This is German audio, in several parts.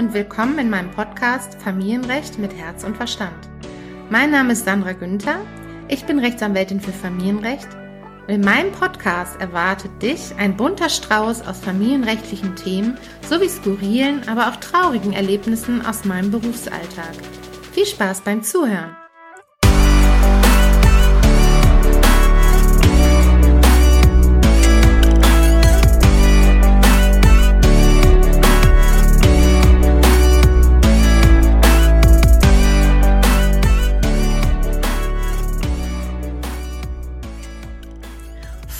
und willkommen in meinem Podcast Familienrecht mit Herz und Verstand. Mein Name ist Sandra Günther, ich bin Rechtsanwältin für Familienrecht und in meinem Podcast erwartet dich ein bunter Strauß aus familienrechtlichen Themen sowie skurrilen, aber auch traurigen Erlebnissen aus meinem Berufsalltag. Viel Spaß beim Zuhören!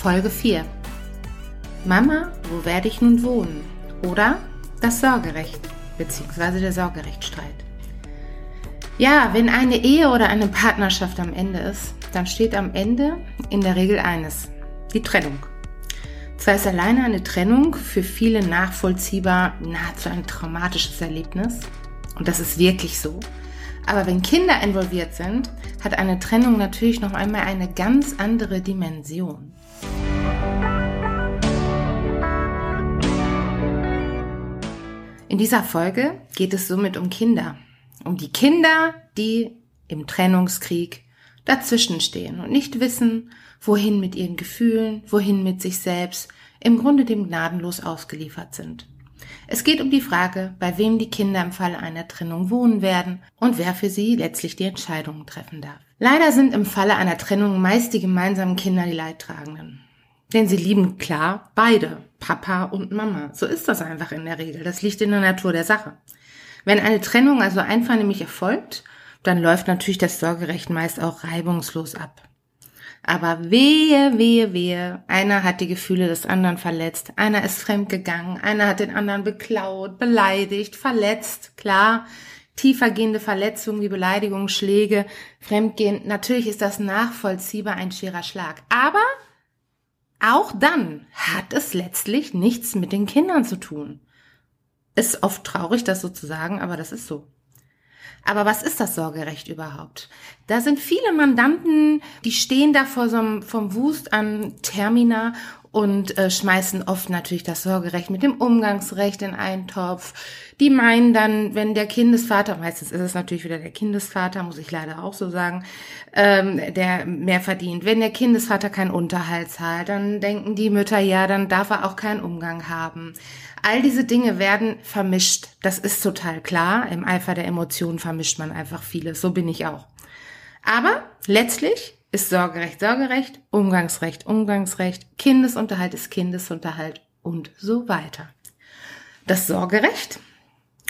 Folge 4. Mama, wo werde ich nun wohnen? Oder das Sorgerecht bzw. der Sorgerechtsstreit. Ja, wenn eine Ehe oder eine Partnerschaft am Ende ist, dann steht am Ende in der Regel eines, die Trennung. Zwar ist alleine eine Trennung für viele nachvollziehbar nahezu ein traumatisches Erlebnis, und das ist wirklich so, aber wenn Kinder involviert sind, hat eine Trennung natürlich noch einmal eine ganz andere Dimension. In dieser Folge geht es somit um Kinder. Um die Kinder, die im Trennungskrieg dazwischenstehen und nicht wissen, wohin mit ihren Gefühlen, wohin mit sich selbst, im Grunde dem gnadenlos ausgeliefert sind. Es geht um die Frage, bei wem die Kinder im Falle einer Trennung wohnen werden und wer für sie letztlich die Entscheidungen treffen darf. Leider sind im Falle einer Trennung meist die gemeinsamen Kinder die Leidtragenden. Denn sie lieben klar beide, Papa und Mama. So ist das einfach in der Regel. Das liegt in der Natur der Sache. Wenn eine Trennung also einvernehmlich erfolgt, dann läuft natürlich das Sorgerecht meist auch reibungslos ab. Aber wehe, wehe, wehe, einer hat die Gefühle des anderen verletzt, einer ist fremdgegangen, einer hat den anderen beklaut, beleidigt, verletzt, klar, tiefergehende Verletzungen wie Beleidigungen, Schläge, Fremdgehen, natürlich ist das nachvollziehbar ein schwerer Schlag. Aber auch dann hat es letztlich nichts mit den Kindern zu tun. Ist oft traurig, das so zu sagen, aber das ist so. Aber was ist das Sorgerecht überhaupt? Da sind viele Mandanten, die stehen da vor so einem, vom Wust an Termina und äh, schmeißen oft natürlich das Sorgerecht mit dem Umgangsrecht in einen Topf. Die meinen dann, wenn der Kindesvater, meistens ist es natürlich wieder der Kindesvater, muss ich leider auch so sagen, ähm, der mehr verdient. Wenn der Kindesvater keinen Unterhalt zahlt, dann denken die Mütter, ja, dann darf er auch keinen Umgang haben. All diese Dinge werden vermischt. Das ist total klar. Im Eifer der Emotionen vermischt man einfach vieles. So bin ich auch. Aber letztlich ist Sorgerecht Sorgerecht, Umgangsrecht Umgangsrecht, Kindesunterhalt ist Kindesunterhalt und so weiter. Das Sorgerecht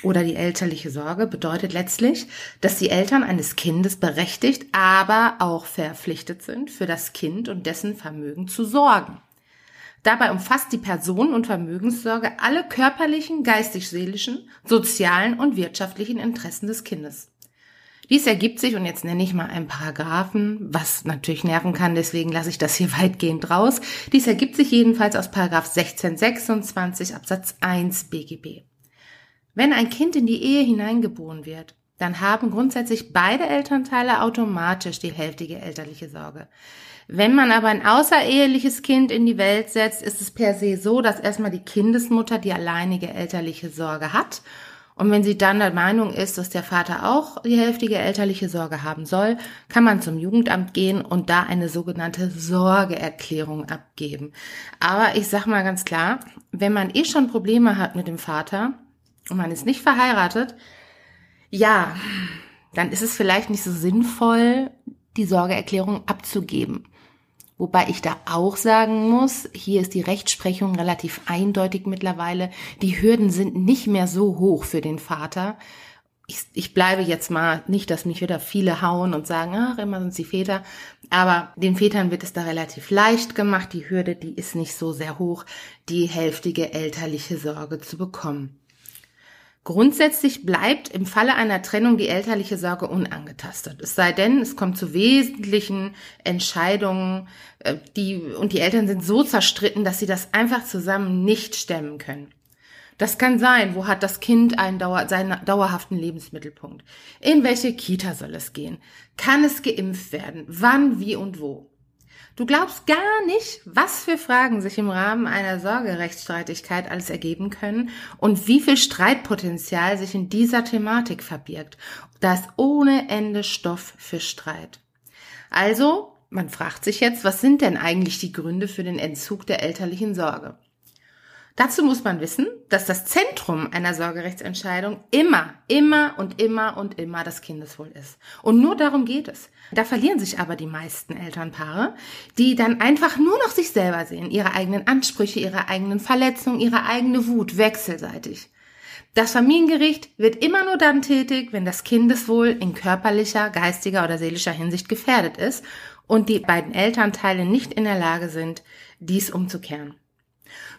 oder die elterliche Sorge bedeutet letztlich, dass die Eltern eines Kindes berechtigt, aber auch verpflichtet sind, für das Kind und dessen Vermögen zu sorgen. Dabei umfasst die Personen- und Vermögenssorge alle körperlichen, geistig-seelischen, sozialen und wirtschaftlichen Interessen des Kindes. Dies ergibt sich, und jetzt nenne ich mal einen Paragraphen, was natürlich nerven kann, deswegen lasse ich das hier weitgehend raus. Dies ergibt sich jedenfalls aus Paragraph 1626 Absatz 1 BGB. Wenn ein Kind in die Ehe hineingeboren wird, dann haben grundsätzlich beide Elternteile automatisch die hälftige elterliche Sorge. Wenn man aber ein außereheliches Kind in die Welt setzt, ist es per se so, dass erstmal die Kindesmutter die alleinige elterliche Sorge hat und wenn sie dann der Meinung ist, dass der Vater auch die hälftige elterliche Sorge haben soll, kann man zum Jugendamt gehen und da eine sogenannte Sorgeerklärung abgeben. Aber ich sag mal ganz klar, wenn man eh schon Probleme hat mit dem Vater und man ist nicht verheiratet, ja, dann ist es vielleicht nicht so sinnvoll, die Sorgeerklärung abzugeben. Wobei ich da auch sagen muss, hier ist die Rechtsprechung relativ eindeutig mittlerweile. Die Hürden sind nicht mehr so hoch für den Vater. Ich, ich bleibe jetzt mal nicht, dass mich wieder viele hauen und sagen, ach, immer sind sie Väter. Aber den Vätern wird es da relativ leicht gemacht. Die Hürde, die ist nicht so sehr hoch, die hälftige elterliche Sorge zu bekommen. Grundsätzlich bleibt im Falle einer Trennung die elterliche Sorge unangetastet. Es sei denn, es kommt zu wesentlichen Entscheidungen, äh, die, und die Eltern sind so zerstritten, dass sie das einfach zusammen nicht stemmen können. Das kann sein, wo hat das Kind einen Dauer, seinen dauerhaften Lebensmittelpunkt? In welche Kita soll es gehen? Kann es geimpft werden? Wann, wie und wo? Du glaubst gar nicht, was für Fragen sich im Rahmen einer Sorgerechtsstreitigkeit alles ergeben können und wie viel Streitpotenzial sich in dieser Thematik verbirgt. Da ist ohne Ende Stoff für Streit. Also, man fragt sich jetzt, was sind denn eigentlich die Gründe für den Entzug der elterlichen Sorge? Dazu muss man wissen, dass das Zentrum einer Sorgerechtsentscheidung immer, immer und immer und immer das Kindeswohl ist. Und nur darum geht es. Da verlieren sich aber die meisten Elternpaare, die dann einfach nur noch sich selber sehen, ihre eigenen Ansprüche, ihre eigenen Verletzungen, ihre eigene Wut wechselseitig. Das Familiengericht wird immer nur dann tätig, wenn das Kindeswohl in körperlicher, geistiger oder seelischer Hinsicht gefährdet ist und die beiden Elternteile nicht in der Lage sind, dies umzukehren.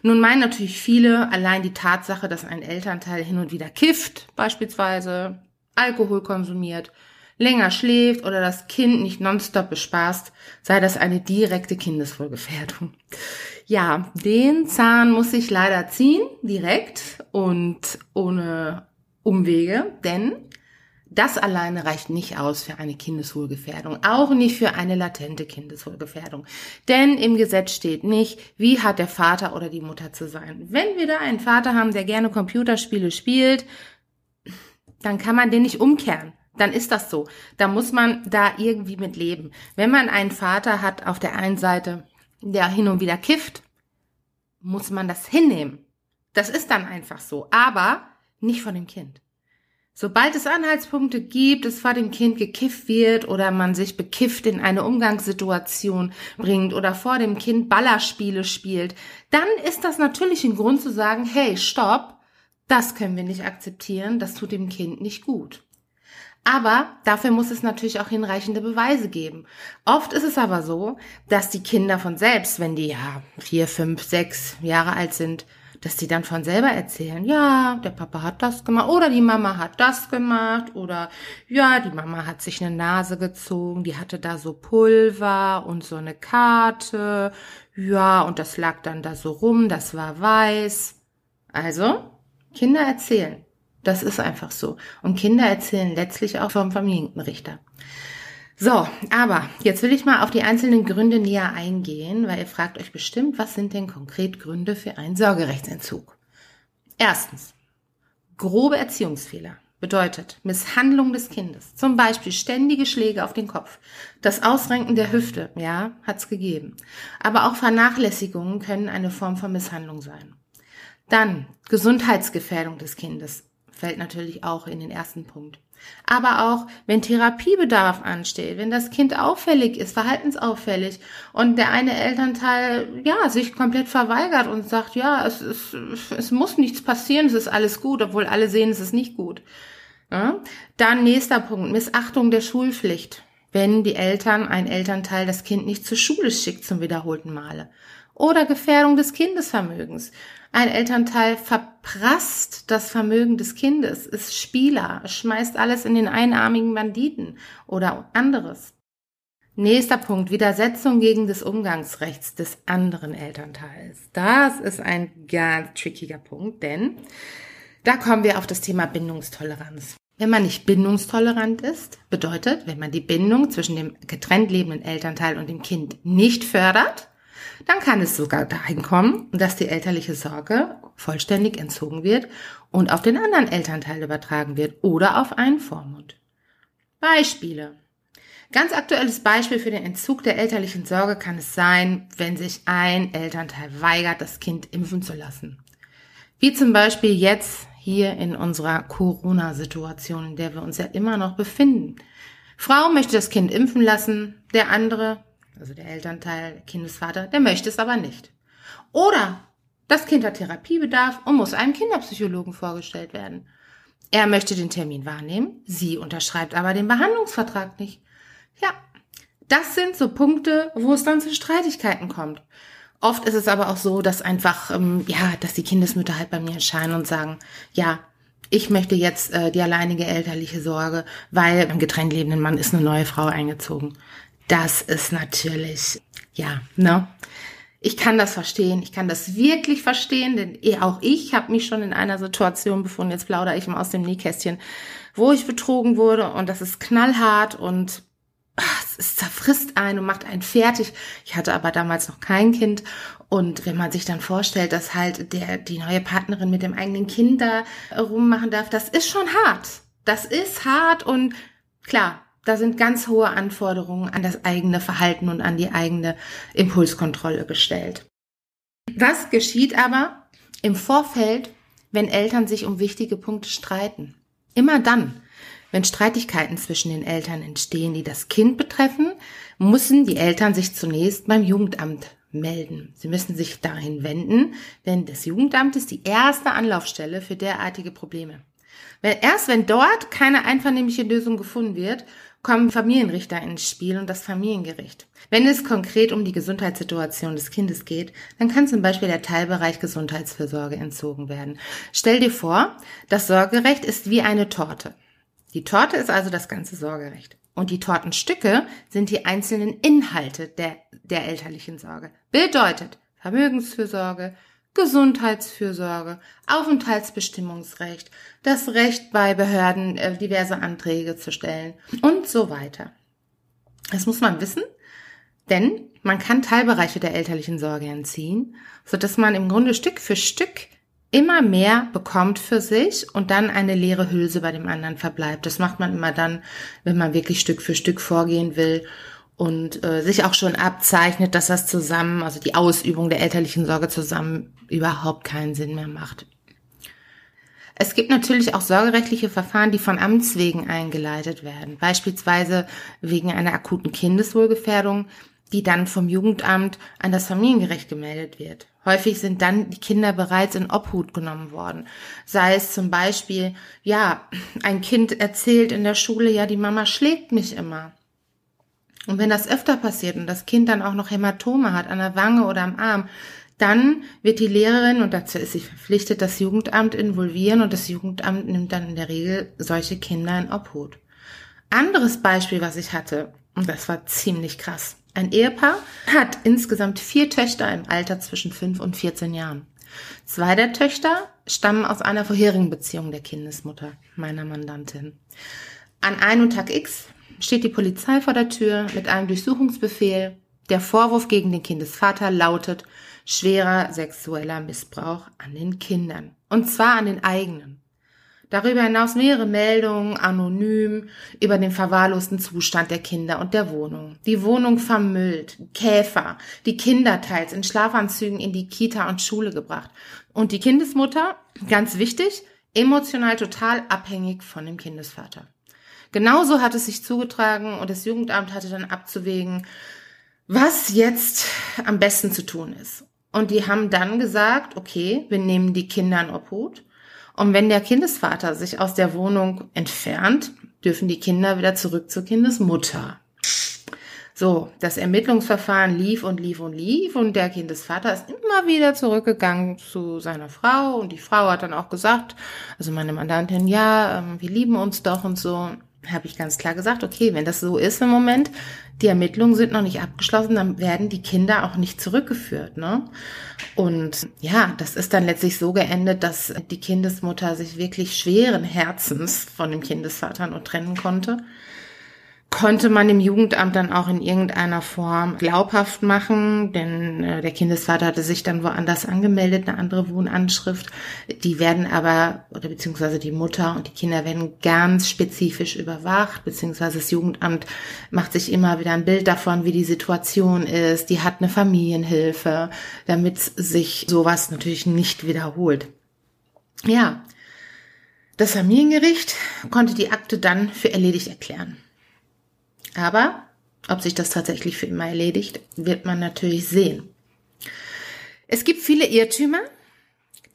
Nun meinen natürlich viele allein die Tatsache, dass ein Elternteil hin und wieder kifft, beispielsweise Alkohol konsumiert, länger schläft oder das Kind nicht nonstop bespaßt, sei das eine direkte Kindeswohlgefährdung. Ja, den Zahn muss ich leider ziehen, direkt und ohne Umwege, denn das alleine reicht nicht aus für eine Kindeswohlgefährdung, auch nicht für eine latente Kindeswohlgefährdung. Denn im Gesetz steht nicht, wie hat der Vater oder die Mutter zu sein. Wenn wir da einen Vater haben, der gerne Computerspiele spielt, dann kann man den nicht umkehren. Dann ist das so. Da muss man da irgendwie mit leben. Wenn man einen Vater hat auf der einen Seite, der hin und wieder kifft, muss man das hinnehmen. Das ist dann einfach so. Aber nicht von dem Kind. Sobald es Anhaltspunkte gibt, es vor dem Kind gekifft wird oder man sich bekifft in eine Umgangssituation bringt oder vor dem Kind Ballerspiele spielt, dann ist das natürlich ein Grund zu sagen, hey, stopp, das können wir nicht akzeptieren, das tut dem Kind nicht gut. Aber dafür muss es natürlich auch hinreichende Beweise geben. Oft ist es aber so, dass die Kinder von selbst, wenn die ja vier, fünf, sechs Jahre alt sind, dass die dann von selber erzählen, ja, der Papa hat das gemacht oder die Mama hat das gemacht oder ja, die Mama hat sich eine Nase gezogen, die hatte da so Pulver und so eine Karte, ja, und das lag dann da so rum, das war weiß. Also, Kinder erzählen. Das ist einfach so. Und Kinder erzählen letztlich auch vom Familienrichter. So, aber jetzt will ich mal auf die einzelnen Gründe näher eingehen, weil ihr fragt euch bestimmt, was sind denn konkret Gründe für einen Sorgerechtsentzug? Erstens, grobe Erziehungsfehler bedeutet Misshandlung des Kindes, zum Beispiel ständige Schläge auf den Kopf, das Ausrenken der Hüfte, ja, hat's gegeben. Aber auch Vernachlässigungen können eine Form von Misshandlung sein. Dann Gesundheitsgefährdung des Kindes fällt natürlich auch in den ersten Punkt. Aber auch, wenn Therapiebedarf ansteht, wenn das Kind auffällig ist, verhaltensauffällig und der eine Elternteil, ja, sich komplett verweigert und sagt, ja, es, es, es muss nichts passieren, es ist alles gut, obwohl alle sehen, es ist nicht gut. Ja? Dann nächster Punkt, Missachtung der Schulpflicht. Wenn die Eltern, ein Elternteil das Kind nicht zur Schule schickt zum wiederholten Male. Oder Gefährdung des Kindesvermögens. Ein Elternteil verprasst das Vermögen des Kindes, ist Spieler, schmeißt alles in den einarmigen Banditen oder anderes. Nächster Punkt, Widersetzung gegen das Umgangsrechts des anderen Elternteils. Das ist ein ganz trickiger Punkt, denn da kommen wir auf das Thema Bindungstoleranz. Wenn man nicht bindungstolerant ist, bedeutet, wenn man die Bindung zwischen dem getrennt lebenden Elternteil und dem Kind nicht fördert, dann kann es sogar dahin kommen, dass die elterliche Sorge vollständig entzogen wird und auf den anderen Elternteil übertragen wird oder auf einen Vormund. Beispiele. Ganz aktuelles Beispiel für den Entzug der elterlichen Sorge kann es sein, wenn sich ein Elternteil weigert, das Kind impfen zu lassen. Wie zum Beispiel jetzt hier in unserer Corona-Situation, in der wir uns ja immer noch befinden. Frau möchte das Kind impfen lassen, der andere also der Elternteil, Kindesvater, der möchte es aber nicht. Oder das Kind hat Therapiebedarf und muss einem Kinderpsychologen vorgestellt werden. Er möchte den Termin wahrnehmen, sie unterschreibt aber den Behandlungsvertrag nicht. Ja, das sind so Punkte, wo es dann zu Streitigkeiten kommt. Oft ist es aber auch so, dass einfach, ähm, ja, dass die Kindesmütter halt bei mir erscheinen und sagen, ja, ich möchte jetzt äh, die alleinige elterliche Sorge, weil beim getrennt lebenden Mann ist eine neue Frau eingezogen das ist natürlich, ja, ne? Ich kann das verstehen, ich kann das wirklich verstehen, denn eh, auch ich habe mich schon in einer Situation befunden, jetzt plaudere ich mal aus dem Nähkästchen, wo ich betrogen wurde und das ist knallhart und es zerfrisst einen und macht einen fertig. Ich hatte aber damals noch kein Kind. Und wenn man sich dann vorstellt, dass halt der, die neue Partnerin mit dem eigenen Kind da rummachen darf, das ist schon hart. Das ist hart und klar, da sind ganz hohe Anforderungen an das eigene Verhalten und an die eigene Impulskontrolle gestellt. Was geschieht aber im Vorfeld, wenn Eltern sich um wichtige Punkte streiten? Immer dann, wenn Streitigkeiten zwischen den Eltern entstehen, die das Kind betreffen, müssen die Eltern sich zunächst beim Jugendamt melden. Sie müssen sich dahin wenden, denn das Jugendamt ist die erste Anlaufstelle für derartige Probleme. Erst wenn dort keine einvernehmliche Lösung gefunden wird, kommen Familienrichter ins Spiel und das Familiengericht. Wenn es konkret um die Gesundheitssituation des Kindes geht, dann kann zum Beispiel der Teilbereich Gesundheitsfürsorge entzogen werden. Stell dir vor, das Sorgerecht ist wie eine Torte. Die Torte ist also das ganze Sorgerecht. Und die Tortenstücke sind die einzelnen Inhalte der, der elterlichen Sorge. Bedeutet Vermögensfürsorge, Gesundheitsfürsorge, Aufenthaltsbestimmungsrecht, das Recht bei Behörden äh, diverse Anträge zu stellen und so weiter. Das muss man wissen, denn man kann Teilbereiche der elterlichen Sorge entziehen, so dass man im Grunde Stück für Stück immer mehr bekommt für sich und dann eine leere Hülse bei dem anderen verbleibt. Das macht man immer dann, wenn man wirklich Stück für Stück vorgehen will und äh, sich auch schon abzeichnet, dass das zusammen, also die Ausübung der elterlichen Sorge zusammen überhaupt keinen Sinn mehr macht. Es gibt natürlich auch sorgerechtliche Verfahren, die von Amts wegen eingeleitet werden, beispielsweise wegen einer akuten Kindeswohlgefährdung, die dann vom Jugendamt an das Familiengericht gemeldet wird. Häufig sind dann die Kinder bereits in Obhut genommen worden. Sei es zum Beispiel, ja, ein Kind erzählt in der Schule, ja, die Mama schlägt mich immer. Und wenn das öfter passiert und das Kind dann auch noch Hämatome hat an der Wange oder am Arm, dann wird die Lehrerin, und dazu ist sie verpflichtet, das Jugendamt involvieren und das Jugendamt nimmt dann in der Regel solche Kinder in Obhut. Anderes Beispiel, was ich hatte, und das war ziemlich krass. Ein Ehepaar hat insgesamt vier Töchter im Alter zwischen fünf und 14 Jahren. Zwei der Töchter stammen aus einer vorherigen Beziehung der Kindesmutter, meiner Mandantin. An einem Tag X steht die Polizei vor der Tür mit einem Durchsuchungsbefehl. Der Vorwurf gegen den Kindesvater lautet schwerer sexueller Missbrauch an den Kindern. Und zwar an den eigenen. Darüber hinaus mehrere Meldungen anonym über den verwahrlosten Zustand der Kinder und der Wohnung. Die Wohnung vermüllt, Käfer, die Kinder teils in Schlafanzügen in die Kita und Schule gebracht. Und die Kindesmutter, ganz wichtig, emotional total abhängig von dem Kindesvater. Genauso hat es sich zugetragen und das Jugendamt hatte dann abzuwägen, was jetzt am besten zu tun ist. Und die haben dann gesagt, okay, wir nehmen die Kinder in Obhut und wenn der Kindesvater sich aus der Wohnung entfernt, dürfen die Kinder wieder zurück zur Kindesmutter. So, das Ermittlungsverfahren lief und lief und lief und der Kindesvater ist immer wieder zurückgegangen zu seiner Frau und die Frau hat dann auch gesagt, also meine Mandantin, ja, ähm, wir lieben uns doch und so habe ich ganz klar gesagt, okay, wenn das so ist im Moment, die Ermittlungen sind noch nicht abgeschlossen, dann werden die Kinder auch nicht zurückgeführt. Ne? Und ja, das ist dann letztlich so geendet, dass die Kindesmutter sich wirklich schweren Herzens von dem Kindesvater nur trennen konnte konnte man dem Jugendamt dann auch in irgendeiner Form glaubhaft machen, denn äh, der Kindesvater hatte sich dann woanders angemeldet, eine andere Wohnanschrift. Die werden aber, oder beziehungsweise die Mutter und die Kinder werden ganz spezifisch überwacht, beziehungsweise das Jugendamt macht sich immer wieder ein Bild davon, wie die Situation ist. Die hat eine Familienhilfe, damit sich sowas natürlich nicht wiederholt. Ja, das Familiengericht konnte die Akte dann für erledigt erklären. Aber ob sich das tatsächlich für immer erledigt, wird man natürlich sehen. Es gibt viele Irrtümer,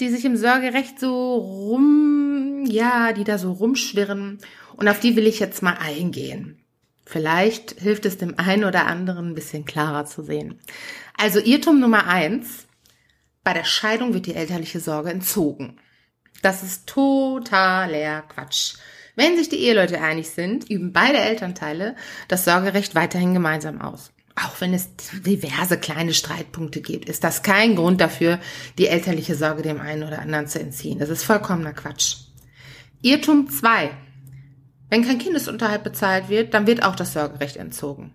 die sich im Sorgerecht so rum, ja, die da so rumschwirren. Und auf die will ich jetzt mal eingehen. Vielleicht hilft es dem einen oder anderen ein bisschen klarer zu sehen. Also Irrtum Nummer eins. Bei der Scheidung wird die elterliche Sorge entzogen. Das ist totaler Quatsch. Wenn sich die Eheleute einig sind, üben beide Elternteile das Sorgerecht weiterhin gemeinsam aus. Auch wenn es diverse kleine Streitpunkte gibt, ist das kein Grund dafür, die elterliche Sorge dem einen oder anderen zu entziehen. Das ist vollkommener Quatsch. Irrtum 2. Wenn kein Kindesunterhalt bezahlt wird, dann wird auch das Sorgerecht entzogen.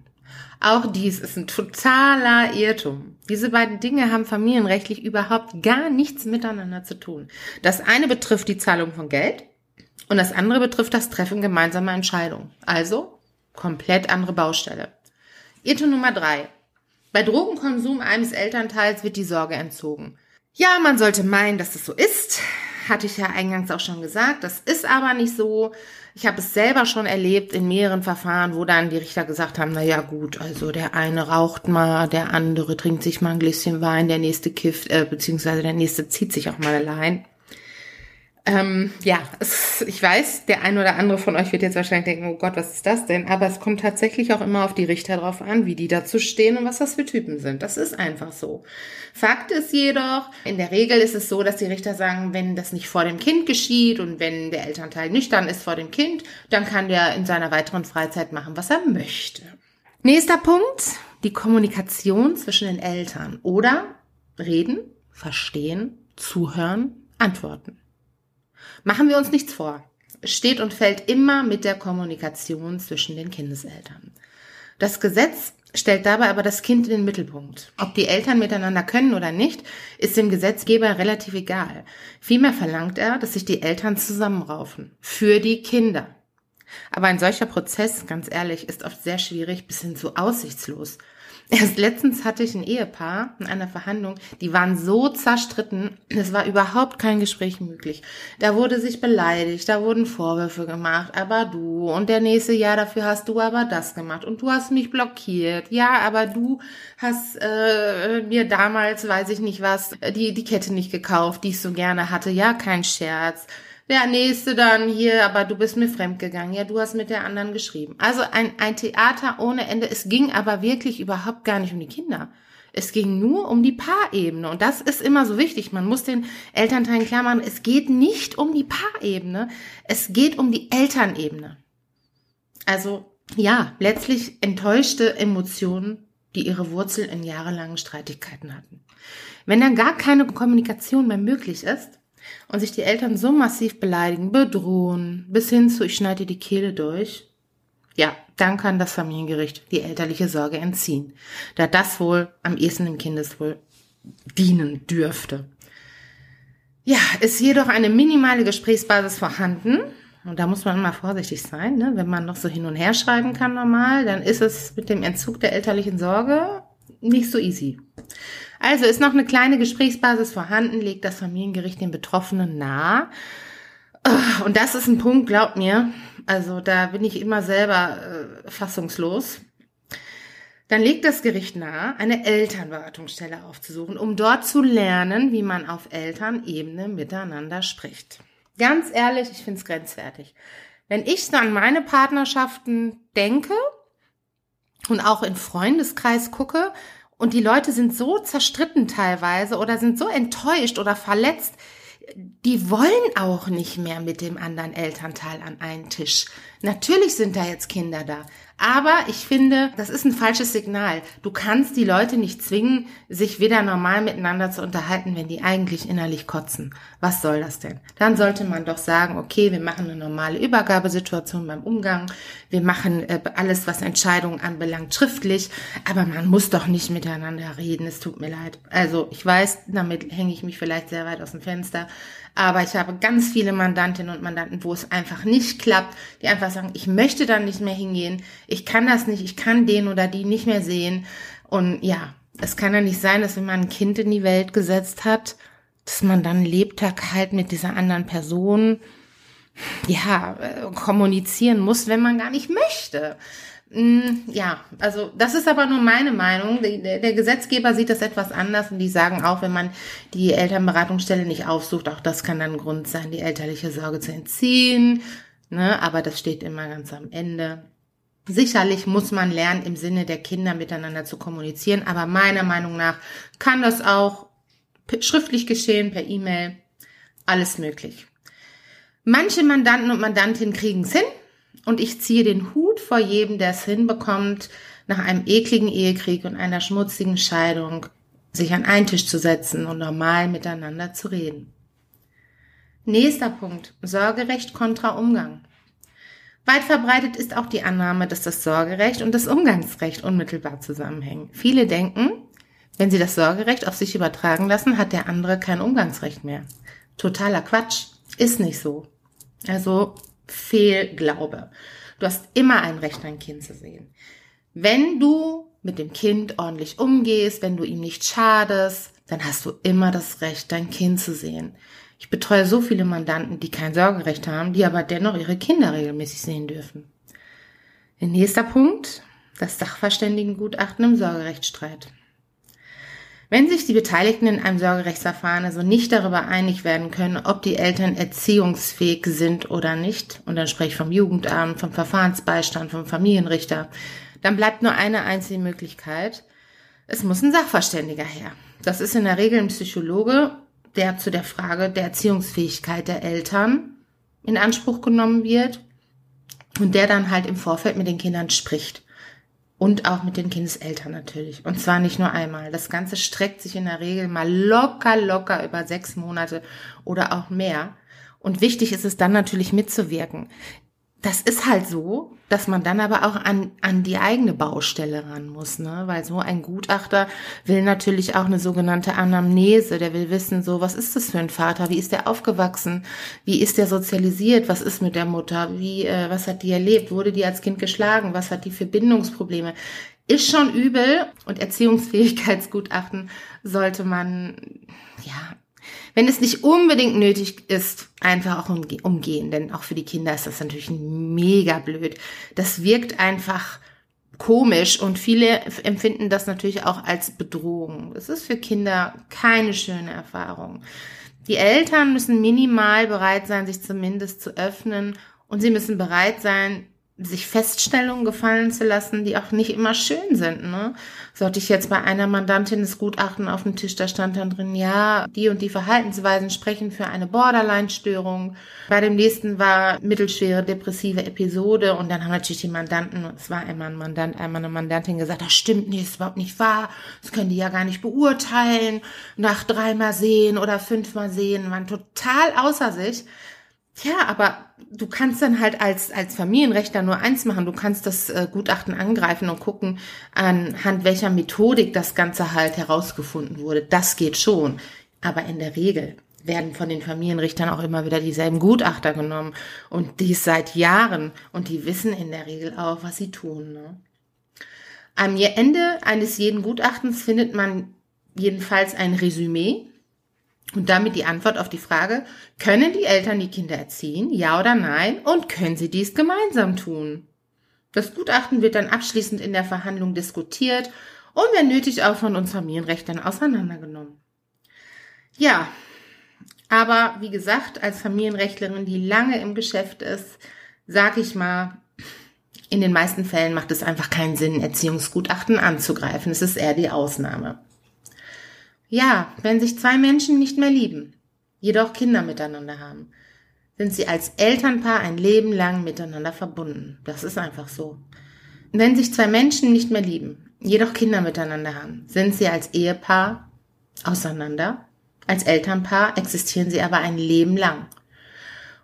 Auch dies ist ein totaler Irrtum. Diese beiden Dinge haben familienrechtlich überhaupt gar nichts miteinander zu tun. Das eine betrifft die Zahlung von Geld und das andere betrifft das Treffen gemeinsamer Entscheidungen. Also komplett andere Baustelle. Irrtum Nummer drei. Bei Drogenkonsum eines Elternteils wird die Sorge entzogen. Ja, man sollte meinen, dass es so ist. Hatte ich ja eingangs auch schon gesagt. Das ist aber nicht so. Ich habe es selber schon erlebt in mehreren Verfahren, wo dann die Richter gesagt haben, na ja gut, also der eine raucht mal, der andere trinkt sich mal ein Gläschen Wein, der nächste kifft, äh, beziehungsweise der nächste zieht sich auch mal allein. Ähm, ja, es, ich weiß, der ein oder andere von euch wird jetzt wahrscheinlich denken, oh Gott, was ist das denn? Aber es kommt tatsächlich auch immer auf die Richter drauf an, wie die dazu stehen und was das für Typen sind. Das ist einfach so. Fakt ist jedoch, in der Regel ist es so, dass die Richter sagen, wenn das nicht vor dem Kind geschieht und wenn der Elternteil nüchtern ist vor dem Kind, dann kann der in seiner weiteren Freizeit machen, was er möchte. Nächster Punkt, die Kommunikation zwischen den Eltern oder reden, verstehen, zuhören, antworten. Machen wir uns nichts vor. Steht und fällt immer mit der Kommunikation zwischen den Kindeseltern. Das Gesetz stellt dabei aber das Kind in den Mittelpunkt. Ob die Eltern miteinander können oder nicht, ist dem Gesetzgeber relativ egal. Vielmehr verlangt er, dass sich die Eltern zusammenraufen. Für die Kinder. Aber ein solcher Prozess, ganz ehrlich, ist oft sehr schwierig bis hin zu aussichtslos. Erst letztens hatte ich ein Ehepaar in einer Verhandlung, die waren so zerstritten, es war überhaupt kein Gespräch möglich. Da wurde sich beleidigt, da wurden Vorwürfe gemacht, aber du und der nächste Jahr dafür hast du aber das gemacht und du hast mich blockiert. Ja, aber du hast äh, mir damals, weiß ich nicht was, die die Kette nicht gekauft, die ich so gerne hatte. Ja, kein Scherz der nächste dann hier, aber du bist mir fremdgegangen. Ja, du hast mit der anderen geschrieben. Also ein, ein Theater ohne Ende. Es ging aber wirklich überhaupt gar nicht um die Kinder. Es ging nur um die Paarebene. Und das ist immer so wichtig. Man muss den Elternteilen klar machen, es geht nicht um die Paarebene. Es geht um die Elternebene. Also, ja, letztlich enttäuschte Emotionen, die ihre Wurzel in jahrelangen Streitigkeiten hatten. Wenn dann gar keine Kommunikation mehr möglich ist, und sich die Eltern so massiv beleidigen, bedrohen, bis hin zu ich schneide die Kehle durch, ja, dann kann das Familiengericht die elterliche Sorge entziehen, da das wohl am ehesten dem Kindeswohl dienen dürfte. Ja, ist jedoch eine minimale Gesprächsbasis vorhanden. Und da muss man immer vorsichtig sein, ne? wenn man noch so hin und her schreiben kann normal, dann ist es mit dem Entzug der elterlichen Sorge nicht so easy. Also ist noch eine kleine Gesprächsbasis vorhanden, legt das Familiengericht den Betroffenen nahe. Und das ist ein Punkt, glaubt mir, also da bin ich immer selber äh, fassungslos. Dann legt das Gericht nahe, eine Elternberatungsstelle aufzusuchen, um dort zu lernen, wie man auf Elternebene miteinander spricht. Ganz ehrlich, ich finde es grenzwertig. Wenn ich so an meine Partnerschaften denke und auch in Freundeskreis gucke, und die Leute sind so zerstritten teilweise oder sind so enttäuscht oder verletzt, die wollen auch nicht mehr mit dem anderen Elternteil an einen Tisch. Natürlich sind da jetzt Kinder da. Aber ich finde, das ist ein falsches Signal. Du kannst die Leute nicht zwingen, sich wieder normal miteinander zu unterhalten, wenn die eigentlich innerlich kotzen. Was soll das denn? Dann sollte man doch sagen, okay, wir machen eine normale Übergabesituation beim Umgang. Wir machen äh, alles, was Entscheidungen anbelangt, schriftlich. Aber man muss doch nicht miteinander reden. Es tut mir leid. Also ich weiß, damit hänge ich mich vielleicht sehr weit aus dem Fenster. Aber ich habe ganz viele Mandantinnen und Mandanten, wo es einfach nicht klappt, die einfach sagen, ich möchte dann nicht mehr hingehen, ich kann das nicht, ich kann den oder die nicht mehr sehen. Und ja, es kann ja nicht sein, dass wenn man ein Kind in die Welt gesetzt hat, dass man dann Lebtag halt mit dieser anderen Person ja, äh, kommunizieren muss, wenn man gar nicht möchte. Mm, ja, also das ist aber nur meine Meinung. Der Gesetzgeber sieht das etwas anders und die sagen auch, wenn man die Elternberatungsstelle nicht aufsucht, auch das kann dann Grund sein, die elterliche Sorge zu entziehen. Ne? Aber das steht immer ganz am Ende. Sicherlich muss man lernen, im Sinne der Kinder miteinander zu kommunizieren, aber meiner Meinung nach kann das auch schriftlich geschehen, per E-Mail, alles möglich. Manche Mandanten und Mandantinnen kriegen es hin, und ich ziehe den Hut vor jedem, der es hinbekommt, nach einem ekligen Ehekrieg und einer schmutzigen Scheidung sich an einen Tisch zu setzen und normal miteinander zu reden. Nächster Punkt. Sorgerecht kontra Umgang. Weit verbreitet ist auch die Annahme, dass das Sorgerecht und das Umgangsrecht unmittelbar zusammenhängen. Viele denken, wenn sie das Sorgerecht auf sich übertragen lassen, hat der andere kein Umgangsrecht mehr. Totaler Quatsch. Ist nicht so. Also Fehlglaube. Du hast immer ein Recht, dein Kind zu sehen. Wenn du mit dem Kind ordentlich umgehst, wenn du ihm nicht schadest, dann hast du immer das Recht, dein Kind zu sehen. Ich betreue so viele Mandanten, die kein Sorgerecht haben, die aber dennoch ihre Kinder regelmäßig sehen dürfen. Nächster Punkt, das Sachverständigengutachten im Sorgerechtsstreit. Wenn sich die Beteiligten in einem Sorgerechtsverfahren also nicht darüber einig werden können, ob die Eltern erziehungsfähig sind oder nicht, und dann spreche ich vom Jugendamt, vom Verfahrensbeistand, vom Familienrichter, dann bleibt nur eine einzige Möglichkeit. Es muss ein Sachverständiger her. Das ist in der Regel ein Psychologe, der zu der Frage der Erziehungsfähigkeit der Eltern in Anspruch genommen wird und der dann halt im Vorfeld mit den Kindern spricht. Und auch mit den Kindeseltern natürlich. Und zwar nicht nur einmal. Das Ganze streckt sich in der Regel mal locker, locker über sechs Monate oder auch mehr. Und wichtig ist es dann natürlich mitzuwirken das ist halt so, dass man dann aber auch an, an die eigene Baustelle ran muss, ne? Weil so ein Gutachter will natürlich auch eine sogenannte Anamnese, der will wissen, so, was ist das für ein Vater? Wie ist der aufgewachsen? Wie ist der sozialisiert? Was ist mit der Mutter? Wie, äh, was hat die erlebt? Wurde die als Kind geschlagen? Was hat die für Bindungsprobleme? Ist schon übel und Erziehungsfähigkeitsgutachten sollte man, ja, wenn es nicht unbedingt nötig ist, einfach auch umgehen, denn auch für die Kinder ist das natürlich mega blöd. Das wirkt einfach komisch und viele empfinden das natürlich auch als Bedrohung. Es ist für Kinder keine schöne Erfahrung. Die Eltern müssen minimal bereit sein, sich zumindest zu öffnen und sie müssen bereit sein, sich Feststellungen gefallen zu lassen, die auch nicht immer schön sind. Ne? So hatte ich jetzt bei einer Mandantin das Gutachten auf dem Tisch, da stand dann drin, ja, die und die Verhaltensweisen sprechen für eine Borderline-Störung. Bei dem nächsten war mittelschwere depressive Episode und dann haben natürlich die Mandanten, es war einmal ein Mandant, einmal eine Mandantin gesagt, das stimmt nicht, das ist überhaupt nicht wahr, das können die ja gar nicht beurteilen, nach dreimal sehen oder fünfmal sehen, waren total außer sich. Ja, aber du kannst dann halt als, als Familienrechter nur eins machen. Du kannst das äh, Gutachten angreifen und gucken, anhand welcher Methodik das Ganze halt herausgefunden wurde. Das geht schon. Aber in der Regel werden von den Familienrichtern auch immer wieder dieselben Gutachter genommen. Und dies seit Jahren. Und die wissen in der Regel auch, was sie tun. Ne? Am Ende eines jeden Gutachtens findet man jedenfalls ein Resümee und damit die Antwort auf die Frage, können die Eltern die Kinder erziehen, ja oder nein, und können sie dies gemeinsam tun? Das Gutachten wird dann abschließend in der Verhandlung diskutiert und wenn nötig auch von uns Familienrechtern auseinandergenommen. Ja, aber wie gesagt, als Familienrechtlerin, die lange im Geschäft ist, sag ich mal, in den meisten Fällen macht es einfach keinen Sinn, Erziehungsgutachten anzugreifen. Es ist eher die Ausnahme. Ja, wenn sich zwei Menschen nicht mehr lieben, jedoch Kinder miteinander haben, sind sie als Elternpaar ein Leben lang miteinander verbunden. Das ist einfach so. Wenn sich zwei Menschen nicht mehr lieben, jedoch Kinder miteinander haben, sind sie als Ehepaar auseinander. Als Elternpaar existieren sie aber ein Leben lang.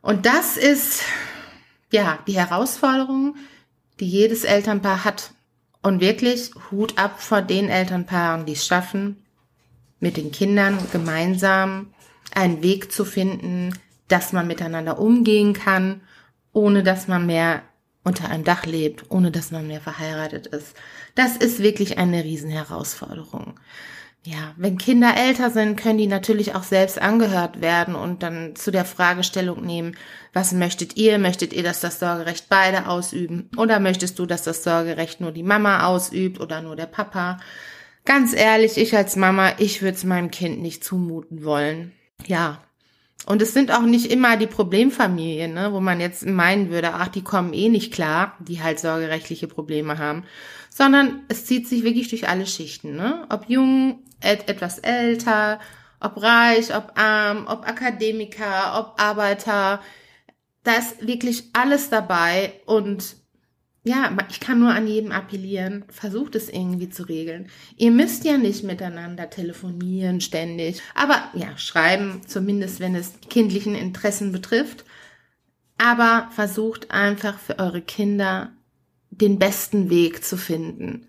Und das ist, ja, die Herausforderung, die jedes Elternpaar hat. Und wirklich Hut ab vor den Elternpaaren, die es schaffen, mit den Kindern gemeinsam einen Weg zu finden, dass man miteinander umgehen kann, ohne dass man mehr unter einem Dach lebt, ohne dass man mehr verheiratet ist. Das ist wirklich eine Riesenherausforderung. Ja, wenn Kinder älter sind, können die natürlich auch selbst angehört werden und dann zu der Fragestellung nehmen, was möchtet ihr? Möchtet ihr, dass das Sorgerecht beide ausüben? Oder möchtest du, dass das Sorgerecht nur die Mama ausübt oder nur der Papa? Ganz ehrlich, ich als Mama, ich würde es meinem Kind nicht zumuten wollen. Ja. Und es sind auch nicht immer die Problemfamilien, ne, wo man jetzt meinen würde, ach, die kommen eh nicht klar, die halt sorgerechtliche Probleme haben, sondern es zieht sich wirklich durch alle Schichten, ne? Ob jung, et etwas älter, ob reich, ob arm, ob Akademiker, ob Arbeiter, da ist wirklich alles dabei und ja, ich kann nur an jedem appellieren, versucht es irgendwie zu regeln. Ihr müsst ja nicht miteinander telefonieren ständig, aber ja, schreiben, zumindest wenn es kindlichen Interessen betrifft. aber versucht einfach für eure Kinder den besten Weg zu finden.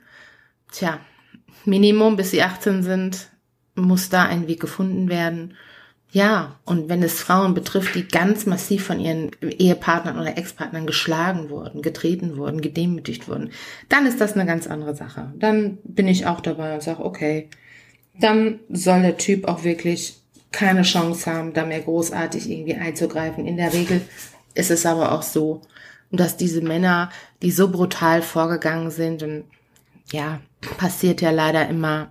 Tja, Minimum bis sie 18 sind, muss da ein Weg gefunden werden. Ja, und wenn es Frauen betrifft, die ganz massiv von ihren Ehepartnern oder Ex-Partnern geschlagen wurden, getreten wurden, gedemütigt wurden, dann ist das eine ganz andere Sache. Dann bin ich auch dabei und sage, okay, dann soll der Typ auch wirklich keine Chance haben, da mehr großartig irgendwie einzugreifen. In der Regel ist es aber auch so, dass diese Männer, die so brutal vorgegangen sind und ja, passiert ja leider immer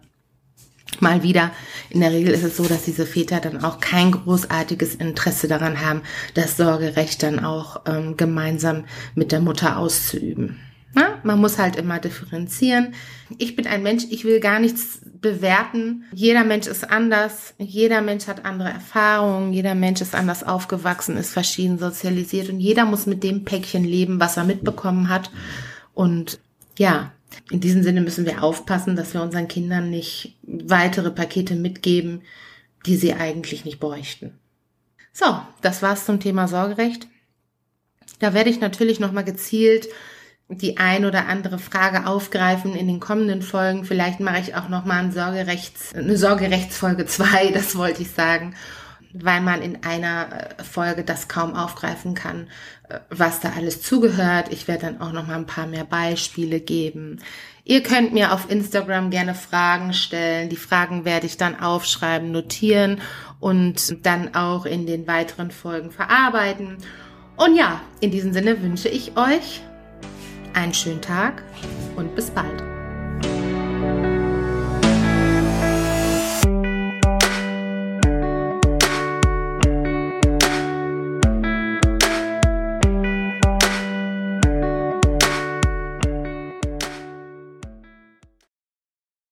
mal wieder. In der Regel ist es so, dass diese Väter dann auch kein großartiges Interesse daran haben, das Sorgerecht dann auch ähm, gemeinsam mit der Mutter auszuüben. Ja, man muss halt immer differenzieren. Ich bin ein Mensch, ich will gar nichts bewerten. Jeder Mensch ist anders, jeder Mensch hat andere Erfahrungen, jeder Mensch ist anders aufgewachsen, ist verschieden sozialisiert und jeder muss mit dem Päckchen leben, was er mitbekommen hat. Und ja, in diesem Sinne müssen wir aufpassen, dass wir unseren Kindern nicht weitere Pakete mitgeben, die sie eigentlich nicht bräuchten. So, das war's zum Thema Sorgerecht. Da werde ich natürlich nochmal gezielt die ein oder andere Frage aufgreifen in den kommenden Folgen. Vielleicht mache ich auch nochmal ein Sorgerechts, eine Sorgerechtsfolge 2, das wollte ich sagen weil man in einer äh, Folge das kaum aufgreifen kann, äh, was da alles zugehört. Ich werde dann auch noch mal ein paar mehr Beispiele geben. Ihr könnt mir auf Instagram gerne Fragen stellen. Die Fragen werde ich dann aufschreiben, notieren und dann auch in den weiteren Folgen verarbeiten. Und ja, in diesem Sinne wünsche ich euch einen schönen Tag und bis bald.